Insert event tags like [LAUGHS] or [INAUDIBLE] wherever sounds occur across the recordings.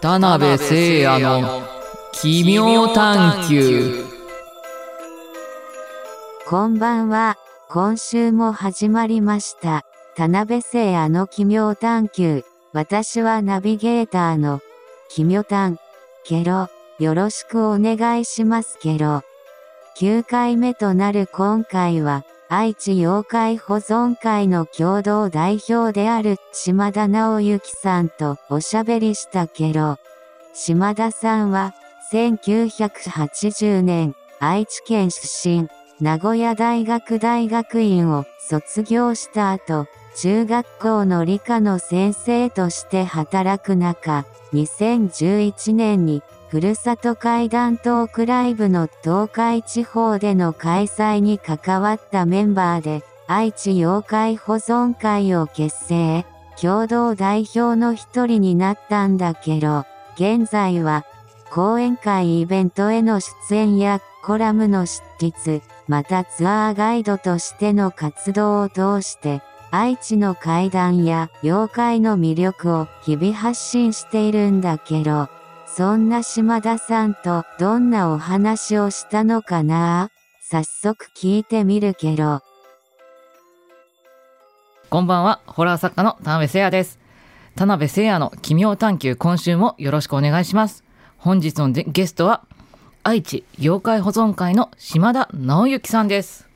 田辺聖也の奇妙探求こんばんは。今週も始まりました。田辺聖也の奇妙探求。私はナビゲーターの奇妙探。ケロ。よろしくお願いしますケロ。9回目となる今回は、愛知妖怪保存会の共同代表である島田直之さんとおしゃべりしたケロ。島田さんは、1980年、愛知県出身、名古屋大学大学院を卒業した後、中学校の理科の先生として働く中、2011年に、ふるさと会談トークライブの東海地方での開催に関わったメンバーで、愛知妖怪保存会を結成、共同代表の一人になったんだけど、現在は、講演会イベントへの出演やコラムの執筆、またツアーガイドとしての活動を通して、愛知の怪談や妖怪の魅力を日々発信しているんだけど、そんな島田さんとどんなお話をしたのかな？早速聞いてみるけど。こんばんは、ホラー作家の田辺聖也です。田辺聖也の奇妙探求、今週もよろしくお願いします。本日のゲストは、愛知妖怪保存会の島田直之さんです。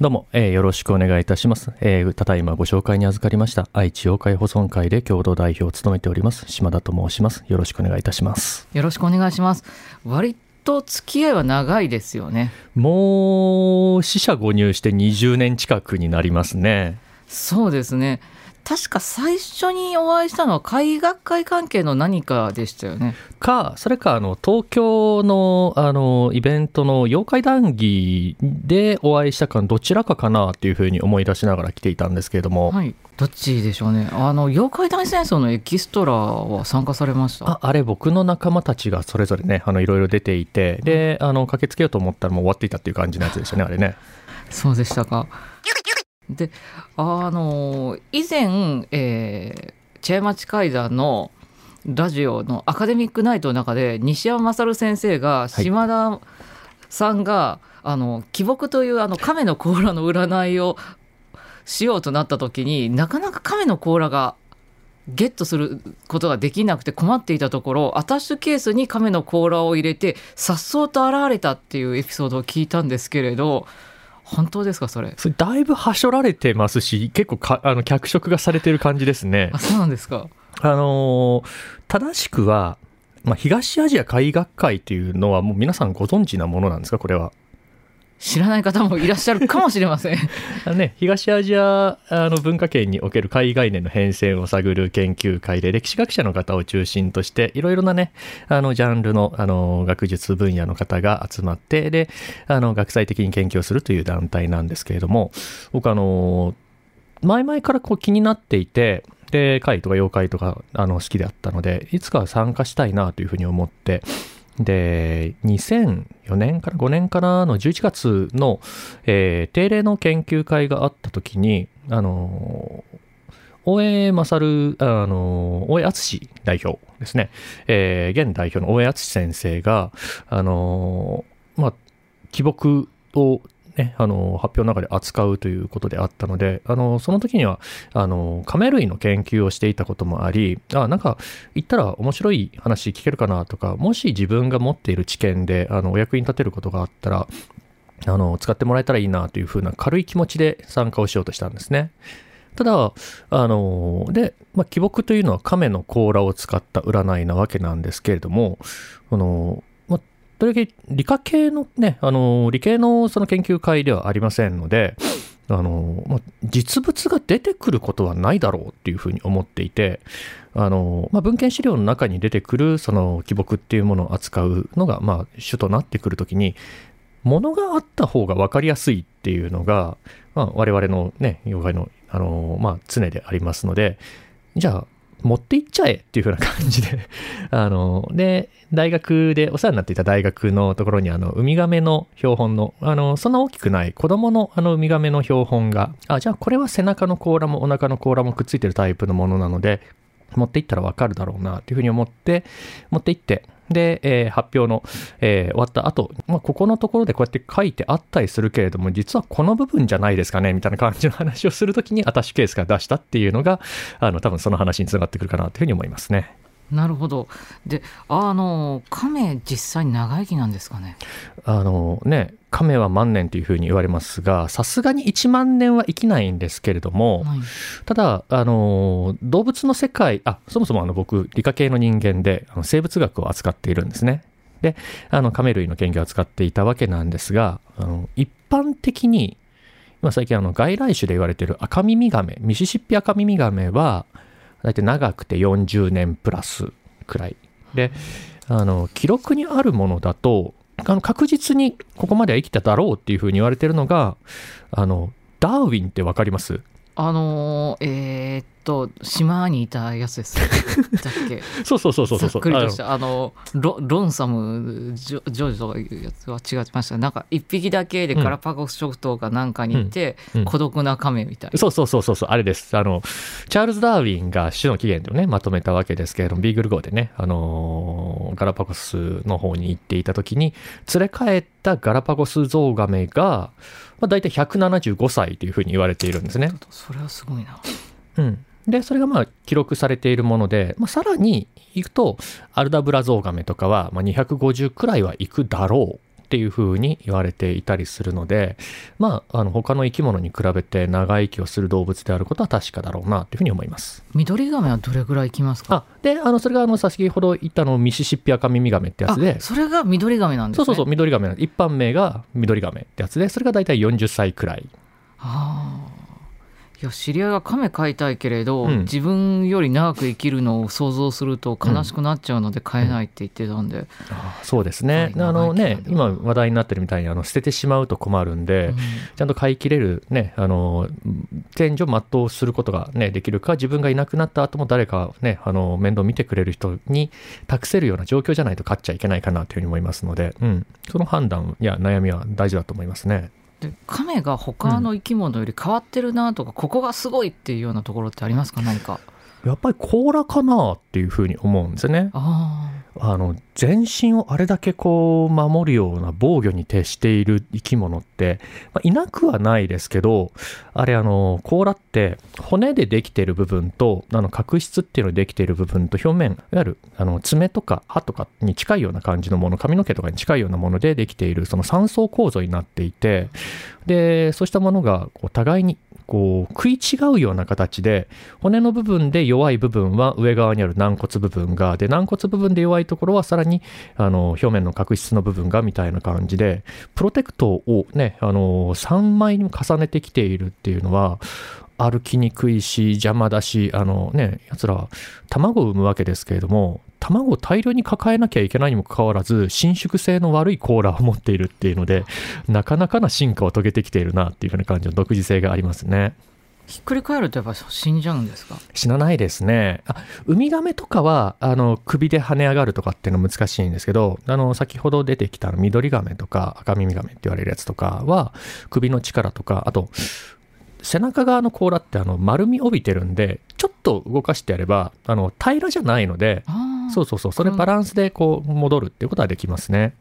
どうも、えーよろしくお願いいたします。えーただいまご紹介に預かりました愛知妖怪保存会で共同代表を務めております島田と申します。よろしくお願いいたします。よろしくお願いします。割と付き合いは長いですよね。もう、死者誤入して20年近くになりますね。そうですね。確か最初にお会いしたのは海学会関係の何かでしたよね。か、それか、あの、東京の、あの、イベントの妖怪談義でお会いしたか、どちらかかなっていうふうに思い出しながら来ていたんですけれども、はい。どっちでしょうね。あの、妖怪大戦争のエキストラは参加されました？ああれ僕の仲間たちがそれぞれねあのいろいろ出ていてであの駆けつけようと思ったらもう終わっていたっていう感じのやつでしたねあれね [LAUGHS] そうでしたか。で、あの、以前、えー、茶屋町会談のラジオのアカデミックナイトの中で、西山勝先生が、はい。島田さんが、あの、木木というあの亀の甲羅の占いをしようとなった時になかなか亀の甲羅がゲットすることができなくて困っていたところアタッシュケースに亀の甲羅を入れてさっそうと現れたっていうエピソードを聞いたんですけれど本当ですかそれ？それだいぶはしょられてますし結構かあの脚色がされてる感じですね。あそうなんですか。あのー正しくは、まあ、東アジア海学会っていうのはもう皆さんご存知なものなんですかこれは？知らない方もいらっしゃるかもしれません。[LAUGHS] ね、東アジアあの文化圏における海概念の変遷を探る研究会で歴史学者の方を中心としていろいろなねあのジャンルのあの学術分野の方が集まってであの学際的に研究をするという団体なんですけれども僕あの前々からこう気になっていてで怪とか妖怪とかあの好きであったのでいつかは参加したいなというふうに思ってで2004年から5年からの11月の、えー定例の研究会があった時にあの大江勝あの大江敦代表ですね、えー現代表の大江敦先生があのまあ木木をね、あの発表の中で扱うということであったのであのその時にはあのカメ類の研究をしていたこともありあなんか行ったら面白い話聞けるかなとかもし自分が持っている知見であのお役に立てることがあったらあの使ってもらえたらいいなというふうな軽い気持ちで参加をしようとしたんですね。ただ、あの、で、まあ、木木というのは亀の甲羅を使った占いなわけなんですけれども、あの、とりわけ理科系のね、あの、理系のその研究会ではありませんので、あの、まあ、実物が出てくることはないだろうっていうふうに思っていて、あの、まあ、文献資料の中に出てくるその木木っていうものを扱うのが、まあ、主となってくるときに、物があった方が分かりやすいっていうのが、まあ、我々のね、妖怪の、あのまあ、常でありますので、じゃあ、持って行っちゃえっていう風な感じで、[LAUGHS] あの、で、大学でお世話になっていた大学のところに、あの、ウミガメの標本の、あの、そんな大きくない子供のあのウミガメの標本が、あ、じゃあこれは背中の甲羅もお腹の甲羅もくっついてるタイプのものなので、持っていったらわかるだろうなっていう風に思って、持って行って、で、えー発表の、えー終わった後、まあ、ここのところでこうやって書いてあったりするけれども、実はこの部分じゃないですかね、みたいな感じの話をするときに、アタッシュケースが出したっていうのが、あの、多分その話につながってくるかなというふうに思いますね。なるほど。であの亀実際に長生きなんですかね？あのね、亀は万年というふうに言われますが、さすがに1万年は生きないんですけれども、はい。ただ、あの、動物の世界、あ、そもそもあの僕、理科系の人間で、あの生物学を扱っているんですね。で、あの、亀類の研究を扱っていたわけなんですが、あの、一般的に、今最近あの、外来種で言われている赤耳ガメ、ミシシッピアカミミガメは、大体長くて40年プラスくらい。で、あの、記録にあるものだと、あの確実にここまでは生きただろうっていうふうに言われてるのが、あの、ダーウィンって分かります？あのえーっと島にいたやつです。だっけ？[LAUGHS] そうそうそうそうそう。ざっくりとしあのたあのロロンサムジョジョージとかいうやつは違ってました。なんか一匹だけでガラパゴス諸島かなんかにいて、うん。うん。孤独な亀みたいな、そうそうそうそうそう。あれです。あのチャールズ・ダーウィンが種の起源をねまとめたわけですけれどもビーグル号でね、あのーガラパゴスの方に行っていた時に連れ帰ったガラパゴスゾウガメが、まあ、大体175歳というふうに言われているんですね。それはすごいな。うん、でそれがまあ記録されているもので、まあ、さらに行くとアルダブラゾウガメとかはまあ250くらいは行くだろうっていうふうに言われていたりするので、まあ、あの他の生き物に比べて長生きをする動物であることは確かだろうなというふうに思います。緑亀はどれぐらい生きますか？あであのそれがあの先ほど言ったあのミシシッピアカミミガメってやつで。あそれが緑亀なんですね。そうそうそう緑ガメなんです。一般名が緑ガメってやつでそれが大体40歳くらい。ああいや知り合いが亀飼いたいけれど、うん。自分より長く生きるのを想像すると悲しくなっちゃうので飼えないって言ってたんで、そうですね、はいあのね今話題になってるみたいにあの捨ててしまうと困るんで、うん。ちゃんと飼い切れる、ね、あの、天井全うすることがね、できるか、自分がいなくなった後も誰かね、あの、面倒見てくれる人に託せるような状況じゃないと飼っちゃいけないかなというふうに思いますので、うん。その判断や悩みは大事だと思いますね。で亀が他の生き物より変わってるなとか、ここがすごいっていうようなところってありますか？何か。やっぱり甲羅かなっていうふうに思うんですよね。ああの、全身をあれだけこう、守るような防御に徹している生き物って、まあ、いなくはないですけど、あれあの、甲羅って骨でできている部分と、あの、角質っていうのでできている部分と表面、いわゆる、あの、爪とか歯とかに近いような感じのもの、髪の毛とかに近いようなものでできている、その三層構造になっていて、で、そうしたものが、こう、互いに、こう、食い違うような形で、骨の部分で弱い部分は上側にある軟骨部分が、で、軟骨部分で弱いところはさらに、あの、表面の角質の部分がみたいな感じで、プロテクトをね、あの、3枚に重ねてきているっていうのは、歩きにくいし、邪魔だし、あのね、奴ら卵を産むわけですけれども、卵を大量に抱えなきゃいけないにもかかわらず、伸縮性の悪い甲羅を持っているっていうので、なかなかな進化を遂げてきているなっていうふうな感じの独自性がありますね。ひっくり返るとやっぱ死んじゃうんですか？死なないですね。あ、ウミガメとかは、あの、首で跳ね上がるとかっていうのは難しいんですけど、あの、先ほど出てきた緑ガメとか赤耳ガメって言われるやつとかは、首の力とか、あと、背中側の甲羅ってあの丸み帯びてるんで、ちょっと動かしてやれば、あの、平らじゃないので、ああそうそうそう、それバランスでこう戻るっていうことはできますね。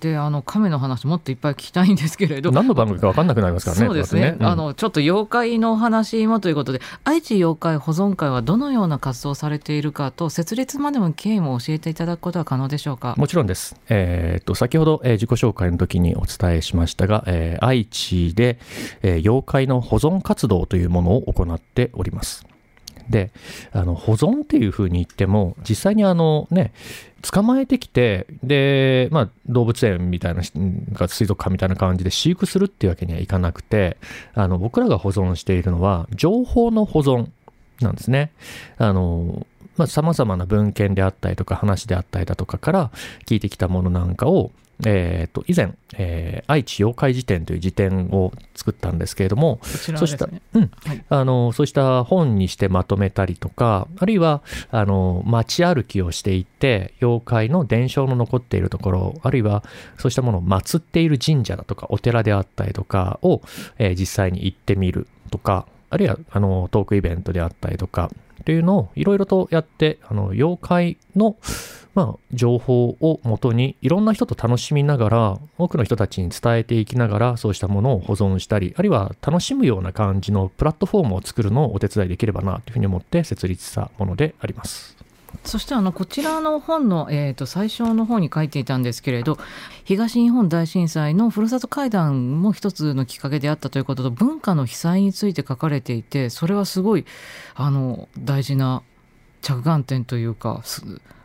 であの亀の話もっといっぱい聞きたいんですけれど何の番組か分かんなくなりますからね。そうですねこうやってあのちょっと妖怪の話もということで愛知妖怪保存会はどのような活動をされているかと設立までの経緯も教えていただくことは可能でしょうか？もちろんです。えーっと、先ほど、えー自己紹介の時にお伝えしましたが、えー愛知で、えー妖怪の保存活動というものを行っております。で、あの、保存っていうふうに言っても、実際にあのね、捕まえてきて、で、まあ、動物園みたいな、水族館みたいな感じで飼育するっていうわけにはいかなくて、あの、僕らが保存しているのは、情報の保存なんですね。あの、まあ、様々な文献であったりとか話であったりだとかから聞いてきたものなんかを、えっ、と、以前、えー愛知妖怪辞典という辞典を作ったんですけれども、そうした、ですね。うん、はい。あの、そうした本にしてまとめたりとか、あるいは、あの、街歩きをしていって、妖怪の伝承の残っているところ、あるいは、そうしたものを祀っている神社だとか、お寺であったりとかを、えー実際に行ってみるとか、あるいは、あの、トークイベントであったりとか、っていうのをいろいろとやって、あの、妖怪の、まあ、情報をもとにいろんな人と楽しみながら多くの人たちに伝えていきながらそうしたものを保存したりあるいは楽しむような感じのプラットフォームを作るのをお手伝いできればなというふうに思って設立したものであります。そしてあのこちらの本の、えー、と最初の方に書いていたんですけれど東日本大震災のふるさと会談も一つのきっかけであったということと文化の被災について書かれていてそれはすごいあの大事な着眼点というか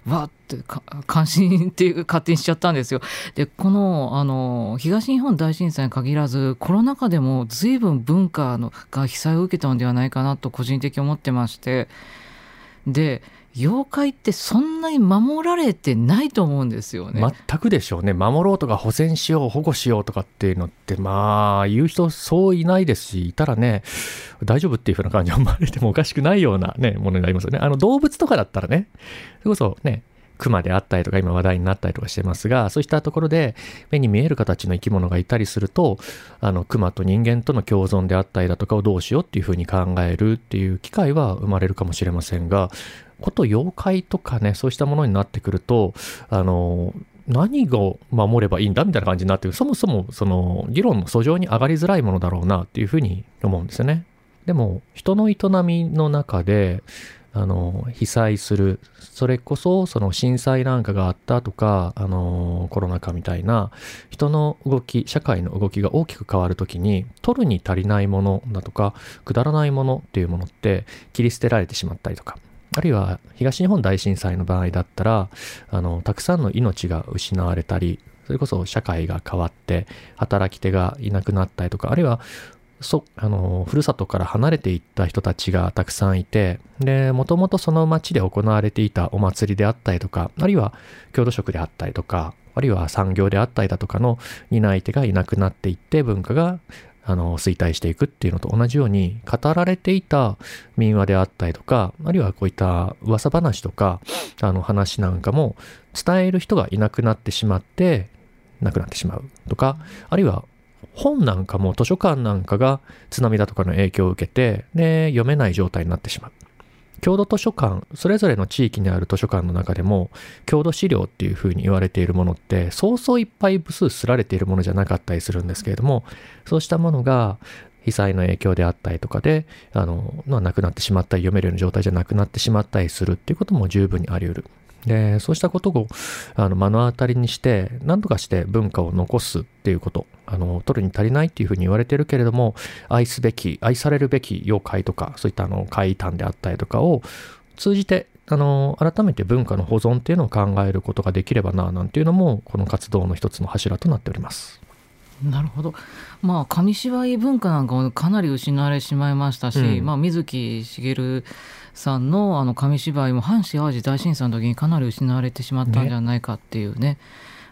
わってか関心っていう勝手にしちゃったんですよ。でこのあの東日本大震災に限らずコロナ禍でも随分文化のが被災を受けたのではないかなと個人的に思ってましてで妖怪ってそんなに守られてないと思うんですよね。全くでしょうね。守ろうとか保全しよう保護しようとかっていうのってまあ言う人そういないですしいたらね大丈夫っていうふうな感じ思われてもおかしくないようなねものになりますよね。あの動物とかだったらね。それこそね熊であったりとか今話題になったりとかしてますがそうしたところで目に見える形の生き物がいたりするとあの熊と人間との共存であったりだとかをどうしようっていうふうに考えるっていう機会は生まれるかもしれませんがこと妖怪とかねそうしたものになってくるとあの何を守ればいいんだみたいな感じになってそもそもその議論の訴状に上がりづらいものだろうなっていうふうに思うんですよね。でも人の営みの中であの被災する。それこそその震災なんかがあったとかあのコロナ禍みたいな人の動き社会の動きが大きく変わるときに取るに足りないものだとかくだらないものっていうものって切り捨てられてしまったりとかあるいは東日本大震災の場合だったらあのたくさんの命が失われたりそれこそ社会が変わって働き手がいなくなったりとかあるいはそあのふるさとから離れていった人たちがたくさんいてでもともとその町で行われていたお祭りであったりとかあるいは郷土食であったりとかあるいは産業であったりだとかの担い手がいなくなっていって文化があの衰退していくっていうのと同じように語られていた民話であったりとかあるいはこういった噂話とかあの話なんかも伝える人がいなくなってしまってなくなってしまうとかあるいは本なんかも図書館なんかが津波だとかの影響を受けてで読めない状態になってしまう。郷土図書館それぞれの地域にある図書館の中でも郷土資料っていうふうに言われているものってそうそういっぱい部数すられているものじゃなかったりするんですけれどもそうしたものが被災の影響であったりとかであの、まあ、なくなってしまったり読めるような状態じゃなくなってしまったりするっていうことも十分にあり得る。でそうしたことをあの目の当たりにして何とかして文化を残すっていうことあの取るに足りないっていうふうに言われてるけれども愛すべき愛されるべき妖怪とかそういったあの怪談であったりとかを通じてあの改めて文化の保存っていうのを考えることができればななんていうのもこの活動の一つの柱となっております。なるほどまあ紙芝居文化なんかもかなり失われてしまいましたし、うんまあ、水木しげるさんのあの紙芝居も阪神・淡路大震災の時にかなり失われてしまったんじゃないかっていうね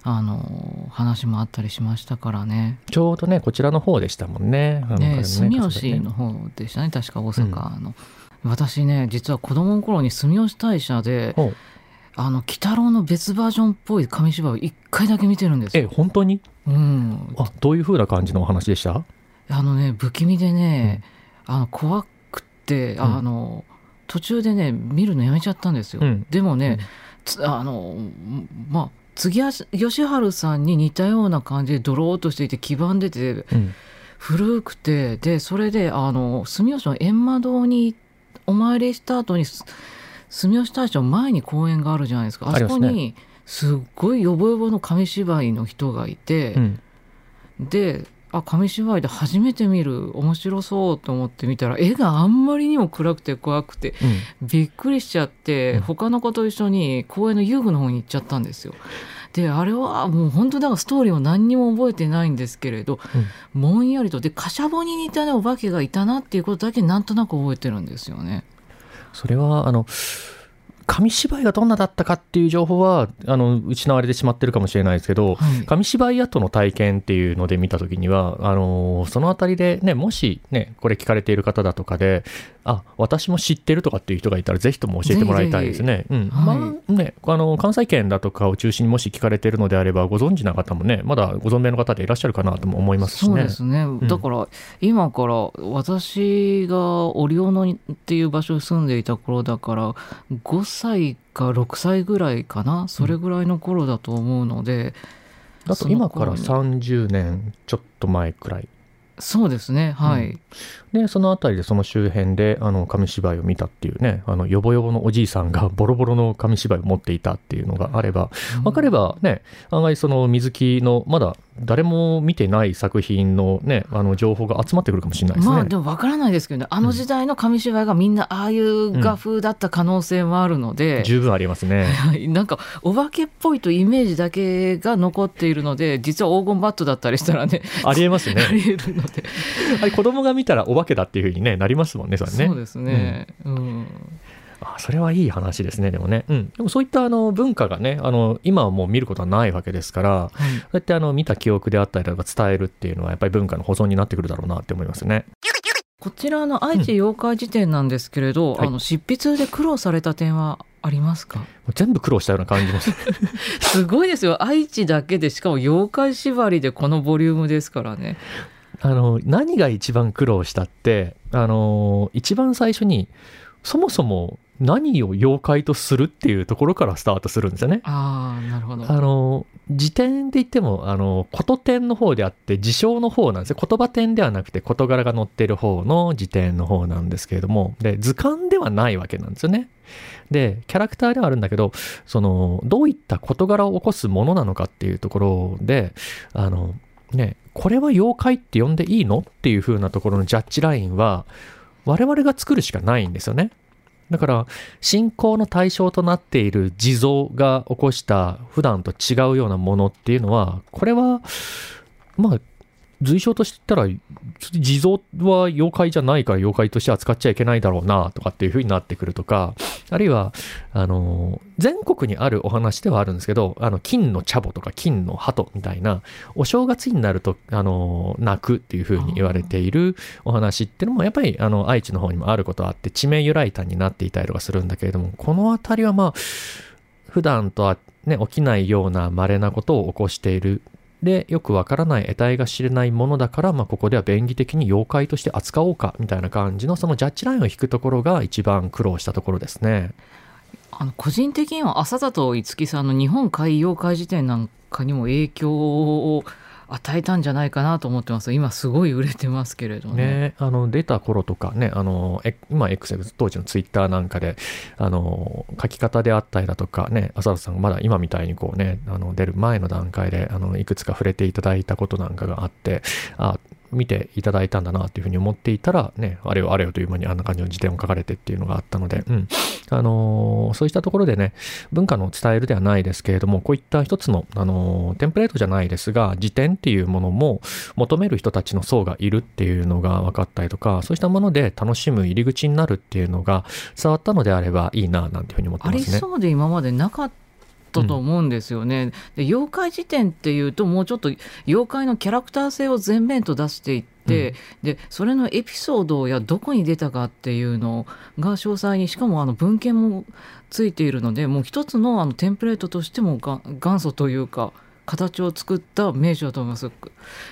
あの話もあったりしましたからね。ちょうどねこちらの方でしたもんね。ねね住吉の方でしたね確か大阪の、私ね実は子供の頃に住吉大社であの鬼太郎の別バージョンっぽい紙芝居を一回だけ見てるんですえよ。本当に？うん、あどういう風な感じのお話でした？あのね不気味でね、あの怖くってん。あの、途中でね見るのやめちゃったんですよ。うん。でもねうん、つあのまあ杉谷義治さんに似たような感じでドローっとしていて黄ばんでてうん。古くてでそれであの住吉の閻魔堂にお参りした後にす住吉大社の前に公園があるじゃないですか。あそこにすっごいヨボヨボの紙芝居の人がいて、うん。であ紙芝居で初めて見る面白そうと思って見たら絵があんまりにも暗くて怖くてうんびっくりしちゃって、うん他の子と一緒に公園の遊具の方に行っちゃったんですよ。であれはもう本当だからストーリーを何にも覚えてないんですけれど、ぼんやりとでカシャボに似たねお化けがいたなっていうことだけなんとなく覚えてるんですよね。それはあの紙芝居がどんなだったかっていう情報はあの失われてしまってるかもしれないですけど、はい。紙芝居後の体験っていうので見た時にはあのそのあたりでねもしねこれ聞かれている方だとかであ私も知ってるとかっていう人がいたらぜひとも教えてもらいたいですね。うん。はい。まあねあの関西圏だとかを中心にもし聞かれているのであればご存知な方もねまだご存命の方でいらっしゃるかなとも思いますしね。そうですね、だから今から私が折尾野っていう場所に住んでいた頃だから5歳か6歳ぐらいかな？それぐらいの頃だと思うので、あと今からその頃に。30年ちょっと前くらい。そうですねはい、うんでその辺りでその周辺であの紙芝居を見たっていうねあのヨボヨボのおじいさんが [LAUGHS] ボロボロの紙芝居を持っていたっていうのがあれば分かればね案外その水木のまだ誰も見てない作品のねあの情報が集まってくるかもしれないですね。まあでも分からないですけどねあの時代の紙芝居がみんなああいう画風だった可能性もあるので、十分ありますね。は [LAUGHS] いなんかお化けっぽいとイメージだけが残っているので実は黄金バットだったりしたらねありえますね [LAUGHS] あ。りえるのであれ子供が見たらお化けだっていう風にねなりますもんねそれね。そうですね、うんあそれはいい話ですねでもね。うん。でもそういったあの文化がねあの今はもう見ることはないわけですから。はいそうやってあの見た記憶であったりだとか伝えるっていうのはやっぱり文化の保存になってくるだろうなって思いますね。こちらの愛知妖怪辞典なんですけれど、はいあの執筆で苦労された点はありますか？もう全部苦労したような感じも。[LAUGHS] すごいですよ愛知だけでしかも妖怪縛りでこのボリュームですからねあの何が一番苦労したってあの一番最初にそもそも何を妖怪とするっていうところからスタートするんですよね。ああなるほどあの辞典で言ってもあのこと典の方であって事象の方なんですよ言葉典ではなくて事柄が載っている方の辞典の方なんですけれどもで図鑑ではないわけなんですよね。でキャラクターではあるんだけどそのどういった事柄を起こすものなのかっていうところであのねこれは妖怪って呼んでいいの？っていう風なところのジャッジラインは我々が作るしかないんですよね。だから信仰の対象となっている地蔵が起こした普段と違うようなものっていうのはこれはまあ随所として言ったら地蔵は妖怪じゃないから妖怪として扱っちゃいけないだろうなとかっていうふうになってくるとかあるいはあの全国にあるお話ではあるんですけどあの金の茶母とか金の鳩みたいなお正月になるとあの泣くっていう風に言われているお話っていうのもやっぱりあの愛知の方にもあることあって地名由来譚になっていたりとかするんだけれどもこの辺りはまあ普段とはね起きないような稀なことを起こしているでよくわからない得体が知れないものだから、まあ、ここでは便宜的に妖怪として扱おうかみたいな感じのそのジャッジラインを引くところが一番苦労したところですね。あの個人的には浅里五木さんの日本海妖怪辞典なんかにも影響を与えたんじゃないかなと思ってます。今すごい売れてますけれどね。ね、あの出た頃とかねあの今 X 当時のツイッターなんかであの書き方であったりだとかね浅田さんがまだ今みたいにこうねあの出る前の段階であのいくつか触れていただいたことなんかがあってあ見ていただいたんだなっていうふうに思っていたらねあれよあれよという間にあんな感じの辞典を書かれてっていうのがあったので、うん。あのそうしたところでね文化の伝えるではないですけれどもこういった一つの、あのテンプレートじゃないですが辞典っていうものも求める人たちの層がいるっていうのが分かったりとかそうしたもので楽しむ入り口になるっていうのが伝わったのであればいいななんていうふうに思ってますね。そうで今までなかったと思うんですよね。で妖怪辞典っていうともうちょっと妖怪のキャラクター性を前面と出していって、でそれのエピソードやどこに出たかっていうのが詳細にしかもあの文献もついているのでもう一つのあのテンプレートとしてもが元祖というか。形を作った名手だと思います。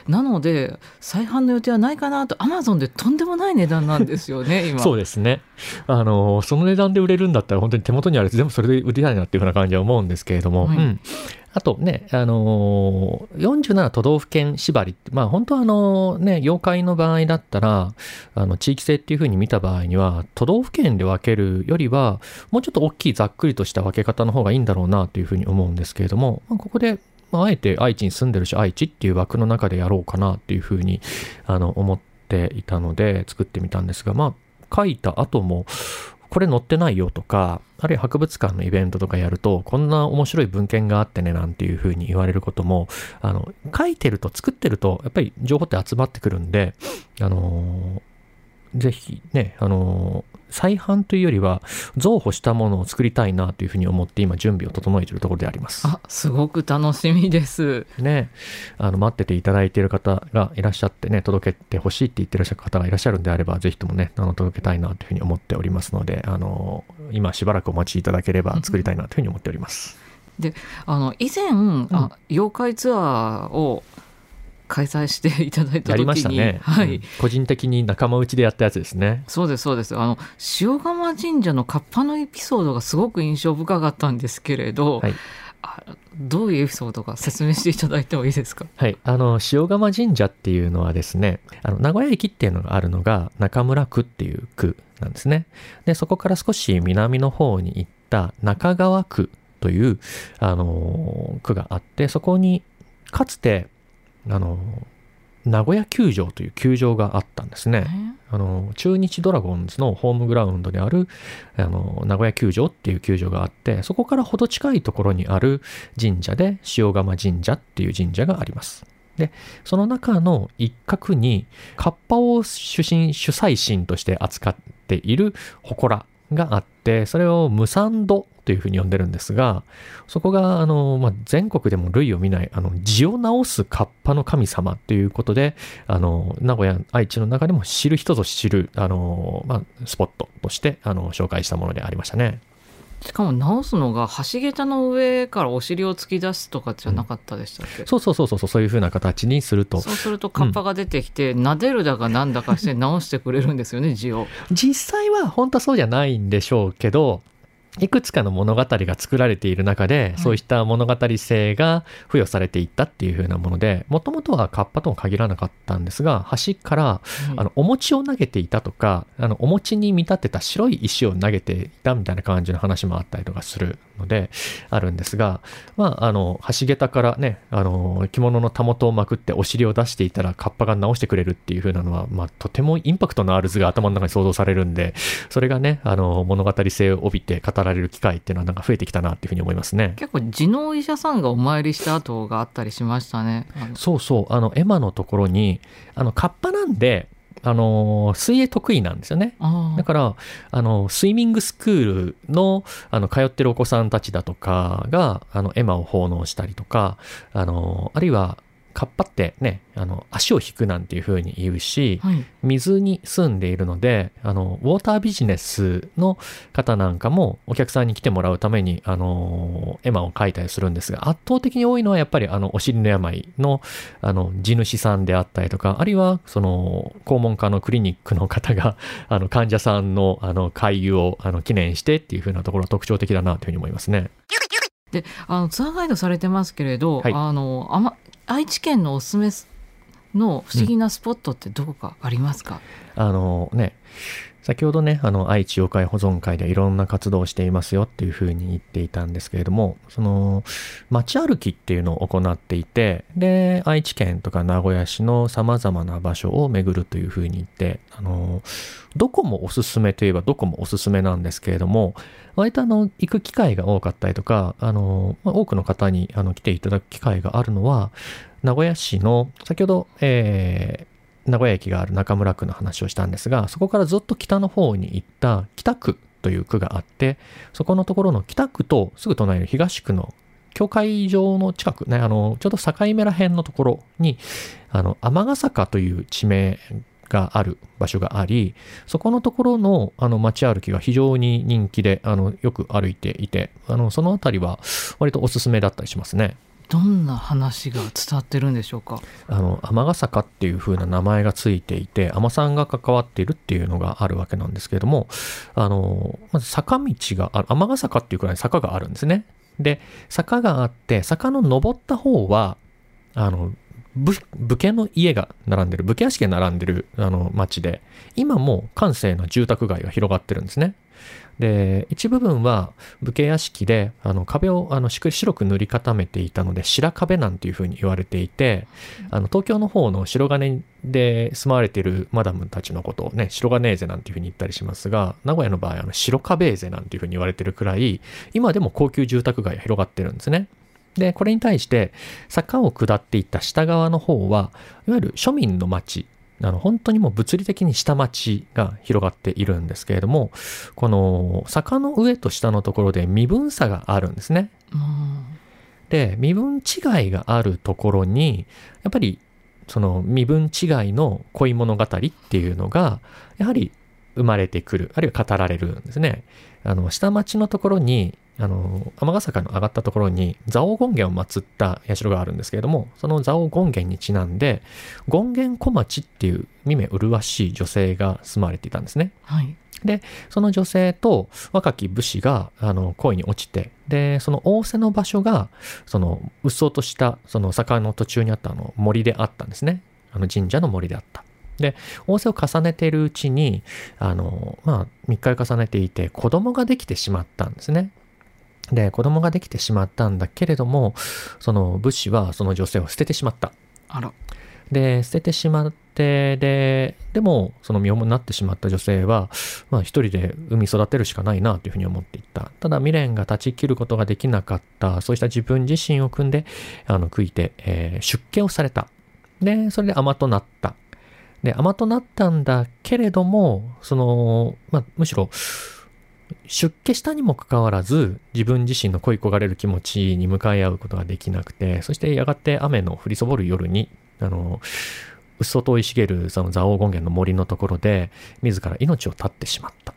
なので再販の予定はないかなと。アマゾンでとんでもない値段なんですよね [LAUGHS] 今。そうですね。あの、その値段で売れるんだったら本当に手元にある全部それで売りたいなっていうふうな感じは思うんですけれども、はい。うん。あとね、あのー、47都道府県縛りって、まあ本当はあのね、妖怪の場合だったら、あの、地域性っていうふうに見た場合には、都道府県で分けるよりは、もうちょっと大きいざっくりとした分け方の方がいいんだろうなというふうに思うんですけれども、まあここで、まあ、あえて愛知に住んでるし、愛知っていう枠の中でやろうかなっていうふうに、あの、思っていたので、作ってみたんですが、まあ、書いた後も、これ載ってないよとか、あるいは博物館のイベントとかやると、こんな面白い文献があってねなんていうふうに言われることも、あの、書いてると作ってると、やっぱり情報って集まってくるんで、あのーぜひね、あの再販というよりは増補したものを作りたいなというふうに思って今準備を整えているところであります。あすごく楽しみです。ね、あの待ってていただいている方がいらっしゃってね届けてほしいって言ってらっしゃる方がいらっしゃるんであればぜひともねあの届けたいなというふうに思っておりますのであの今しばらくお待ちいただければ作りたいなというふうに思っております。あの以前、あ妖怪ツアーを開催していただいた時にやりましたね、はい、うん個人的に仲間内でやったやつですね。そうですそうですあの塩釜神社のカッパのエピソードがすごく印象深かったんですけれど、はいあどういうエピソードか説明していただいてもいいですか？はい。あの、塩釜神社っていうのはですね、あの、名古屋駅っていうのがあるのが中村区っていう区なんですね。で、そこから少し南の方に行った中川区という、あの、区があって、そこに、かつて、あの、名古屋球場という球場があったんですね。あの、中日ドラゴンズのホームグラウンドである、あの、名古屋球場っていう球場があって、そこからほど近いところにある神社で、塩釜神社っていう神社があります。で、その中の一角に、カッパを主神、主催神として扱っている祠があって、それをムサンドというふうに呼んでるんですが、そこが、あの、まあ、全国でも類を見ない、あの、字を直すカッパの神様ということで、あの、名古屋、愛知の中でも知る人ぞ知る、あの、まあ、スポットとして、あの、紹介したものでありましたね。しかも直すのが橋桁の上からお尻を突き出すとかじゃなかったでしたっけ、そうそうそうそう、そういうふうな形にすると。そうするとカッパが出てきて、撫でるだかなんだかして直してくれるんですよね字を。実際は本当はそうじゃないんでしょうけど、いくつかの物語が作られている中で、い。そういった物語性が付与されていったっていう風なもので、もともとはカッパとも限らなかったんですが、橋から、あの、お餅を投げていたとか、あの、お餅に見立てた白い石を投げていたみたいな感じの話もあったりとかするので、あるんですが、まあ、あの、橋桁からね、あの、着物のたもとをまくってお尻を出していたら、カッパが直してくれるっていう風なのは、まあ、とてもインパクトのある図が頭の中に想像されるんで、それがね、あの、物語性を帯びて語られる機会っていうのはなんか増えてきたなっていうふうに思いますね。結構地のお医者さんがお参りした後があったりしましたね。そうそう、あの、エマのところに、あの、カッパなんで、あの、水泳得意なんですよね。だから、あの、スイミングスクールの、あの、通ってるお子さんたちだとかが、あの、エマを奉納したりとか、あの、あるいは、カッパってね、あの、足を引くなんていう風に言うし、はい、水に住んでいるので、あの、ウォータービジネスの方なんかもお客さんに来てもらうために、あの、エマを描いたりするんですが、圧倒的に多いのはやっぱりあの、お尻の病の、あの、地主さんであったりとか、あるいは、その、肛門科のクリニックの方が、[LAUGHS] あの、患者さんの、あの、回遊を、あの、記念してっていう風なところが特徴的だなというふうに思いますね。であのツアーガイドされてますけれど、はいあのあま愛知県のおすすめの不思議なスポットってどこかありますか、あのね、先ほどね、あの、愛知妖怪保存会でいろんな活動をしていますよっていうふうに言っていたんですけれども、その、街歩きっていうのを行っていて、で、愛知県とか名古屋市の様々な場所を巡るというふうに言って、あの、どこもおすすめといえばどこもおすすめなんですけれども、割とあの、行く機会が多かったりとか、あの、多くの方にあの来ていただく機会があるのは、名古屋市の、先ほど、えー名古屋駅がある中村区の話をしたんですが、そこからずっと北の方に行った北区という区があって、そこのところの北区とすぐ隣の東区の境界上の近くね、あの、ちょうど境目ら辺のところに、あの、天ヶ坂という地名がある場所があり、そこのところの、あの、街歩きが非常に人気で、あの、よく歩いていて、あの、そのあたりは割とおすすめだったりしますね。どんな話が伝わってるんでしょうか？あの、天ヶ坂っていう風な名前がついていて、天さんが関わっているっていうのがあるわけなんですけれども、あの、まず坂道が、天ヶ坂っていうくらい坂があるんですね。で、坂があって、坂の登った方は、あの、武武家の家が並んでる、武家屋敷が並んでるあの町で、今も閑静な住宅街が広がってるんですね。で、一部分は武家屋敷で、あの壁をあの白く塗り固めていたので、白壁なんていうふうに言われていて、あの東京の方の白金で住まわれているマダムたちのことをね、白金ーゼなんていうふうに言ったりしますが、名古屋の場合、あの白壁ーゼなんていうふうに言われてるくらい、今でも高級住宅街が広がってるんですね。で、これに対して、坂を下っていった下側の方は、いわゆる庶民の町あの本当にもう物理的に下町が広がっているんですけれどもこの坂の上と下のところで身分差があるんですね。うんで身分違いがあるところにやっぱりその身分違いの恋物語っていうのがやはり生まれてくるあるいは語られるんですね。あの下町のところにあの天ヶ坂の上がったところに蔵王権現を祀った社があるんですけれどもその蔵王権現にちなんで権現小町っていう見目麗しい女性が住まわれていたんですね。はいで、その女性と若き武士が、あの、恋に落ちて、で、その仰せの場所が、その、うっそうとした、その坂の途中にあったあの森であったんですね。あの神社の森であった。で、仰せを重ねているうちに、あの、まあ、密会を重ねていて、子供ができてしまったんですね。で、子供ができてしまったんだけれども、その武士はその女性を捨ててしまった。あらで、捨ててしまって、で、でも、その身重になってしまった女性は、まあ一人で産み育てるしかないなというふうに思っていった。ただ未練が断ち切ることができなかった、そうした自分自身を組んで、あの、悔いて、えー出家をされた。で、それで尼となった。で、尼となったんだけれども、その、まあ、むしろ、出家したにもかかわらず、自分自身の恋焦がれる気持ちに向かい合うことができなくて、そしてやがて雨の降りそぼる夜に、あの、うっそと生い茂るその蔵王権現の森のところで、自ら命を絶ってしまった。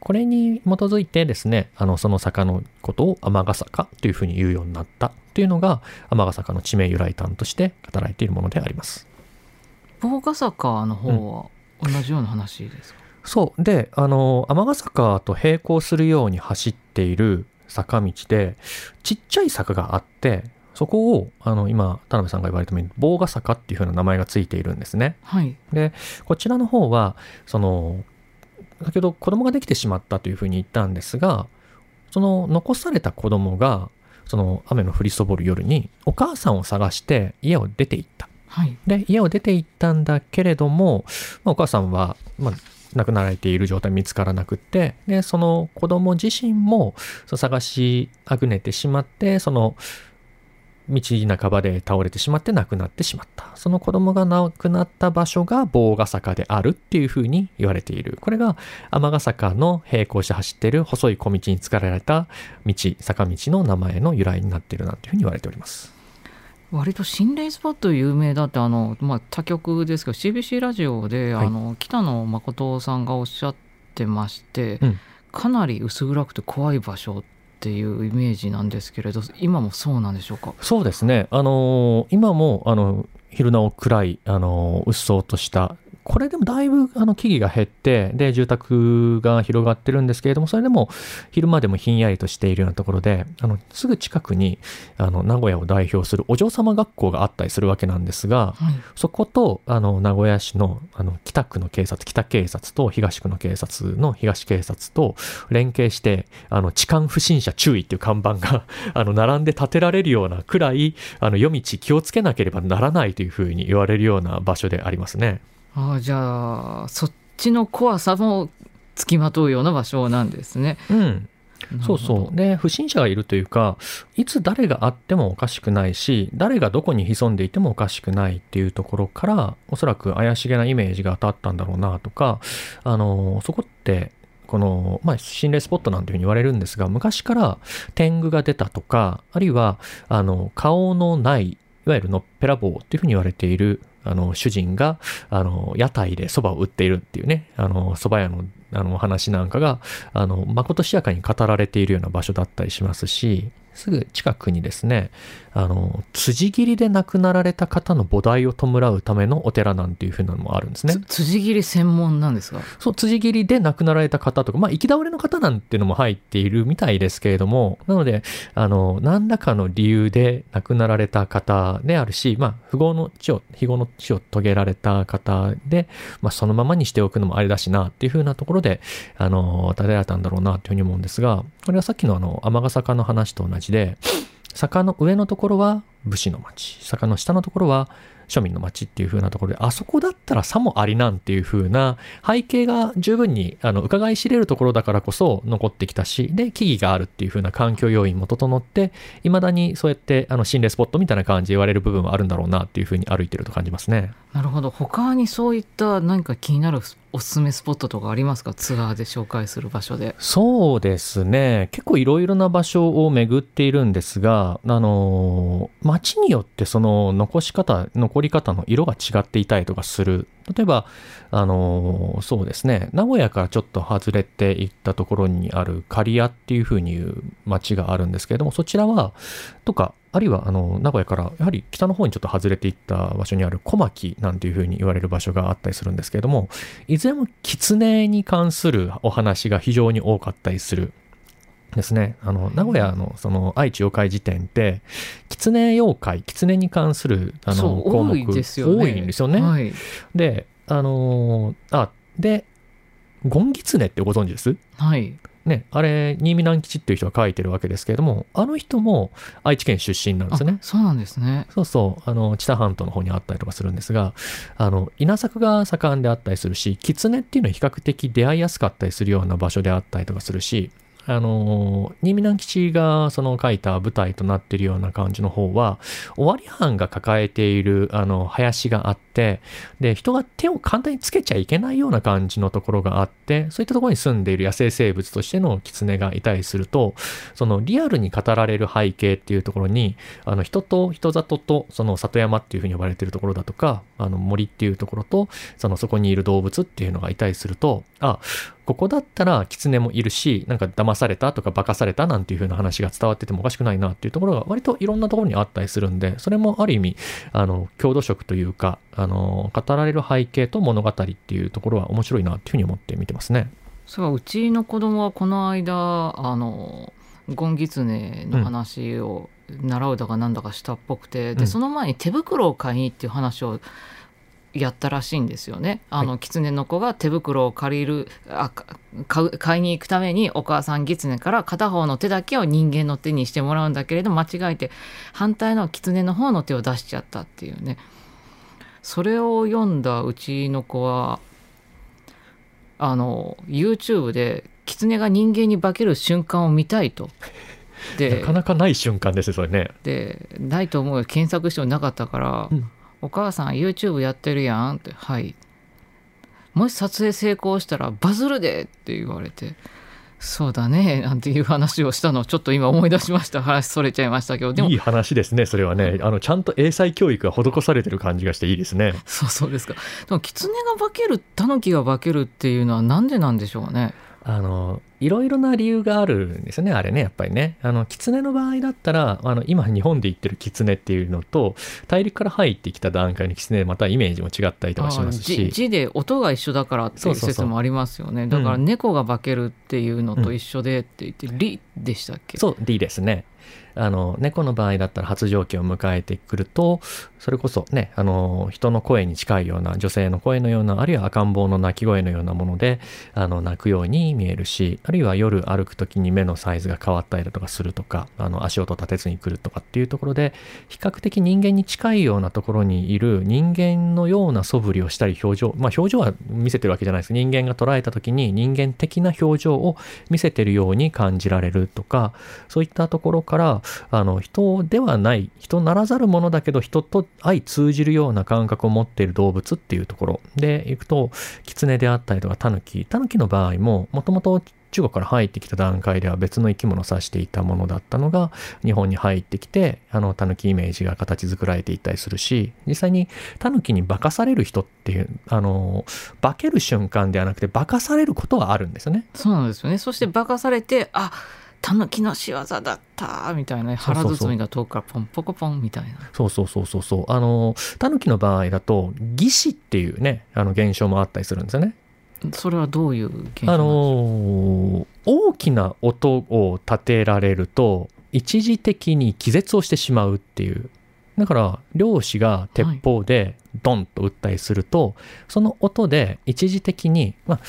これに基づいてですね、あの、その坂のことを天ヶ坂というふうに言うようになったというのが、天ヶ坂の地名由来譚として語られているものであります。棒ヶ坂の方は同じような話ですか、そう。で、あの、天ヶ坂と並行するように走っている坂道で、ちっちゃい坂があって、そこを、あの、今、田辺さんが言われたように、棒ヶ坂っていう風な名前がついているんですね。はいで、こちらの方は、その、先ほど子供ができてしまったというふうに言ったんですが、その残された子供が、その雨の降りそぼる夜にお母さんを探して家を出て行った。はいで、家を出て行ったんだけれども、まあ、お母さんは、まあ、亡くなられている状態見つからなくって、で、その子供自身も探しあぐねてしまって、その道半ばで倒れてしまって亡くなってしまった。その子供が亡くなった場所が棒ヶ坂であるっていうふうに言われている。これが天ヶ坂の並行して走ってる細い小道に作られた道、坂道の名前の由来になっているなというふうに言われております。割と心霊スポット有名だってあの、まあ、他局ですけど CBC ラジオで、はい。あの北野誠さんがおっしゃってまして、うん。かなり薄暗くて怖い場所っていうイメージなんですけれど今もそうなんでしょうか？そうですね。あのー今も、あの、昼なお暗い、あのー、うっそうとした、これでもだいぶ、あの、木々が減って、で、住宅が広がってるんですけれども、それでも、昼間でもひんやりとしているようなところで、あの、すぐ近くに、あの、名古屋を代表するお嬢様学校があったりするわけなんですが、はいそこと、あの、名古屋市の、あの、北区の警察、北警察と東区の警察の東警察と連携して、あの、痴漢不審者注意っていう看板が、[LAUGHS] あの、並んで立てられるようなくらい、あの、夜道気をつけなければならないというふうに言われるような場所でありますね。ああじゃあそっちの怖さもつきまとうような場所なんですね。うん。そうそう。で、不審者がいるというか、いつ誰があってもおかしくないし、誰がどこに潜んでいてもおかしくないっていうところから、おそらく怪しげなイメージが当たったんだろうなとか、あの、そこって、この、まあ、心霊スポットなんていうふうに言われるんですが、昔から天狗が出たとか、あるいは、あの、顔のない、いわゆるのっぺらぼうっていうふうに言われている、あの、主人が、あの、屋台で蕎麦を売っているっていうね、あの、蕎麦屋の、あの、話なんかが、あの、まことしやかに語られているような場所だったりしますし、すぐ近くにですね、あの、辻切りで亡くなられた方の菩提を弔うためのお寺なんていうふうなのもあるんですねつ。辻切り専門なんですか？そう、辻切りで亡くなられた方とか、まあ、生き倒れの方なんていうのも入っているみたいですけれども、なので、あの、何らかの理由で亡くなられた方であるし、まあ、不合の死を、非合の死を遂げられた方で、まあ、そのままにしておくのもあれだしな、っていうふうなところで、あの、建てられたんだろうな、というふうに思うんですが、これはさっきのあの、天ヶ坂の話と同じで、坂の上のところは武士の町、坂の下のところは庶民の町っていう風なところで、あそこだったらさもありなんていう風な背景が十分にあの伺い知れるところだからこそ残ってきたし、で、木々があるっていう風な環境要因も整って、未だにそうやってあの心霊スポットみたいな感じで言われる部分はあるんだろうなっていう風に歩いてると感じますね。なるほど。他にそういった何か気になるおすすめスポットとかありますか？ツアーで紹介する場所で。そうですね。結構いろいろな場所を巡っているんですが、あの、街によってその残し方、残り方の色が違っていたりとかする。例えば、あの、そうですね。名古屋からちょっと外れていったところにある刈谷っていうふうに言う街があるんですけれども、そちらは、とか、あるいはあの名古屋からやはり北の方にちょっと外れていった場所にある小牧なんていうふうに言われる場所があったりするんですけれどもいずれも狐に関するお話が非常に多かったりするですね。あの、名古屋のその愛知妖怪辞典って、狐妖怪、狐に関するあの項目多いんですよね。はい、で、あのあ、で、ゴンギツネってご存知です？はい。ね、あれ、新見南吉っていう人が書いてるわけですけれども、あの人も愛知県出身なんですね。そうなんですね。そうそう、あの、知多半島の方にあったりとかするんですが、あの、稲作が盛んであったりするし、狐っていうのは比較的出会いやすかったりするような場所であったりとかするし、あの、新見南吉がその書いた舞台となっているような感じの方は、尾張藩が抱えている、あの、林があって、で、人が手を簡単につけちゃいけないような感じのところがあって、そういったところに住んでいる野生生物としての狐がいたりすると、そのリアルに語られる背景っていうところに、あの、人と人里と、その里山っていうふうに呼ばれているところだとか、あの、森っていうところと、そのそこにいる動物っていうのがいたりすると、あ、ここだったら狐もいるし、なんか騙されたとか化かされたなんていう風な話が伝わっててもおかしくないなっていうところが割といろんなところにあったりするんで、それもある意味、あの、郷土色というか、あの、語られる背景と物語っていうところは面白いなっていうふうに思って見てますね。そううちの子供はこの間、あの、ゴンギツネの話を習うだかなんだかしたっぽくて、うん、で、その前に手袋を買いにっていう話をやったらしいんですよね。あの、はい、狐の子が手袋を借りるあ買買いに行くためにお母さん狐から片方の手だけを人間の手にしてもらうんだけれど間違えて反対の狐の方の手を出しちゃったっていうねそれを読んだうちの子はあの YouTube で狐が人間に化ける瞬間を見たいと。でなかなかない瞬間ですそれね。でないと思うよ検索してもなかったから、うんお母さん YouTube やってるやん」って「はい」もし撮影成功したらバズるでって言われて。そうだねなんていう話をしたの。をちょっと今思い出しました。話それちゃいましたけど。でもいい話ですねそれはね。あのちゃんと英才教育が施されてる感じがしていいですね。そうそうですか。でも狐が化けるタヌキが化けるっていうのはなんでなんでしょうねあのいろいろな理由があるんですよね、あれね、やっぱりね。あの、狐の場合だったら、あの、今日本で言ってる狐っていうのと、大陸から入ってきた段階の狐でまたイメージも違ったりとかしますし。字で音が一緒だからっていう説もありますよね。だから猫が化けるっていうのと一緒でって言って、うん、リでしたっけ？そう、リですね。あの、猫の場合だったら発情期を迎えてくると、それこそね、あの、人の声に近いような、女性の声のような、あるいは赤ん坊の鳴き声のようなもので、あの、鳴くように見えるし、あるいは夜歩く時に目のサイズが変わったりだとかするとか、あの、足音立てずに来るとかっていうところで、比較的人間に近いようなところにいる人間のような素振りをしたり表情、まあ表情は見せてるわけじゃないです。人間が捉えた時に人間的な表情を見せてるように感じられるとか、そういったところから、からあの、人ではない、人ならざるものだけど、人と相通じるような感覚を持っている動物っていうところ。でいくと、狐であったりとかタヌキ、タヌキの場合も、もともと中国から入ってきた段階では別の生き物を指していたものだったのが日本に入ってきてあのタヌキイメージが形作られていったりするし実際にタヌキに化かされる人っていうあの化ける瞬間ではなくて化かされることはあるんですよね。そうなんですよね。そして化かされてあたぬきの仕業だったみたいな。腹包みが遠くからポンポコポンみたいな。そうそうそうそうそう。あのタヌキの場合だと義士っていうねあの現象もあったりするんですよね。それはどういう現象あの大きな音を立てられると一時的に気絶をしてしまうっていう。だから漁師が鉄砲でドンと撃ったりすると、はい、その音で一時的に、まあ、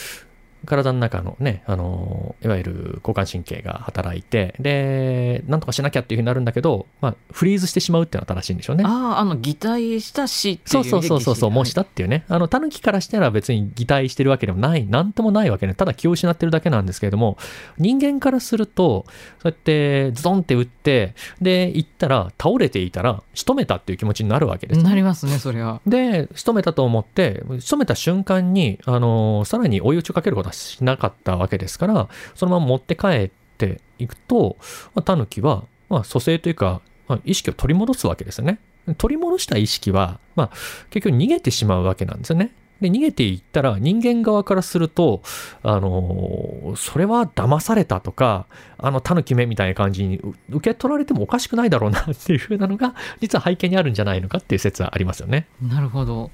体の中のね、あの、いわゆる交感神経が働いて、で、なんとかしなきゃっていうふうになるんだけど、まあ、フリーズしてしまうっていうのは正しいんでしょうね。ああ、あの、擬態した死っていうそうそうそうそうそう、もうしたた。っていうね。あの、タヌキからしたら別に擬態してるわけでもない、なんともないわけね。ただ気を失ってるだけなんですけれども、人間からすると、そうやってズドンって打って、で、行ったら、倒れていたら、仕留めたっていう気持ちになるわけです。なりますね、それは。で、仕留めたと思って、仕留めた瞬間に、あのさらに追い打ちをかけることはしなかったわけですから、そのまま持って帰っていくと、まあ、タヌキは、まあ、蘇生というか、まあ、意識を取り戻すわけですよね。取り戻した意識は、まあ、結局逃げてしまうわけなんですよね。で、逃げていったら人間側からすると、あのそれは騙されたとか、あの、狸目みたいな感じに受け取られてもおかしくないだろうなっていう風なのが、実は背景にあるんじゃないのかっていう説はありますよね。なるほど。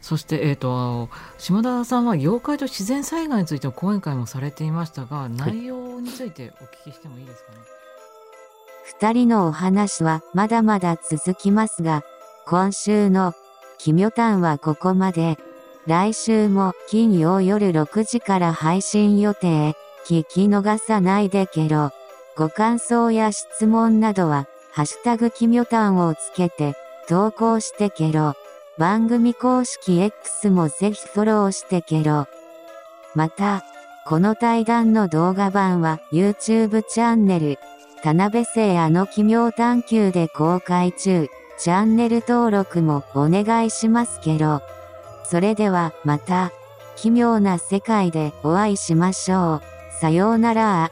そして、えっ、と、島田さんは妖怪と自然災害についての講演会もされていましたが、内容についてお聞きしてもいいですかね？二人のお話はまだまだ続きますが、今週の奇妙譚はここまで。来週も金曜夜6時から配信予定。聞き逃さないでけろ。ご感想や質問などは、ハッシュタグ奇妙譚をつけて投稿してけろ。番組公式 X もぜひフォローしてけろ。また、この対談の動画版は YouTube チャンネル、田辺聖あの奇妙探求で公開中。チャンネル登録もお願いしますけど。それではまた、奇妙な世界でお会いしましょう。さようなら。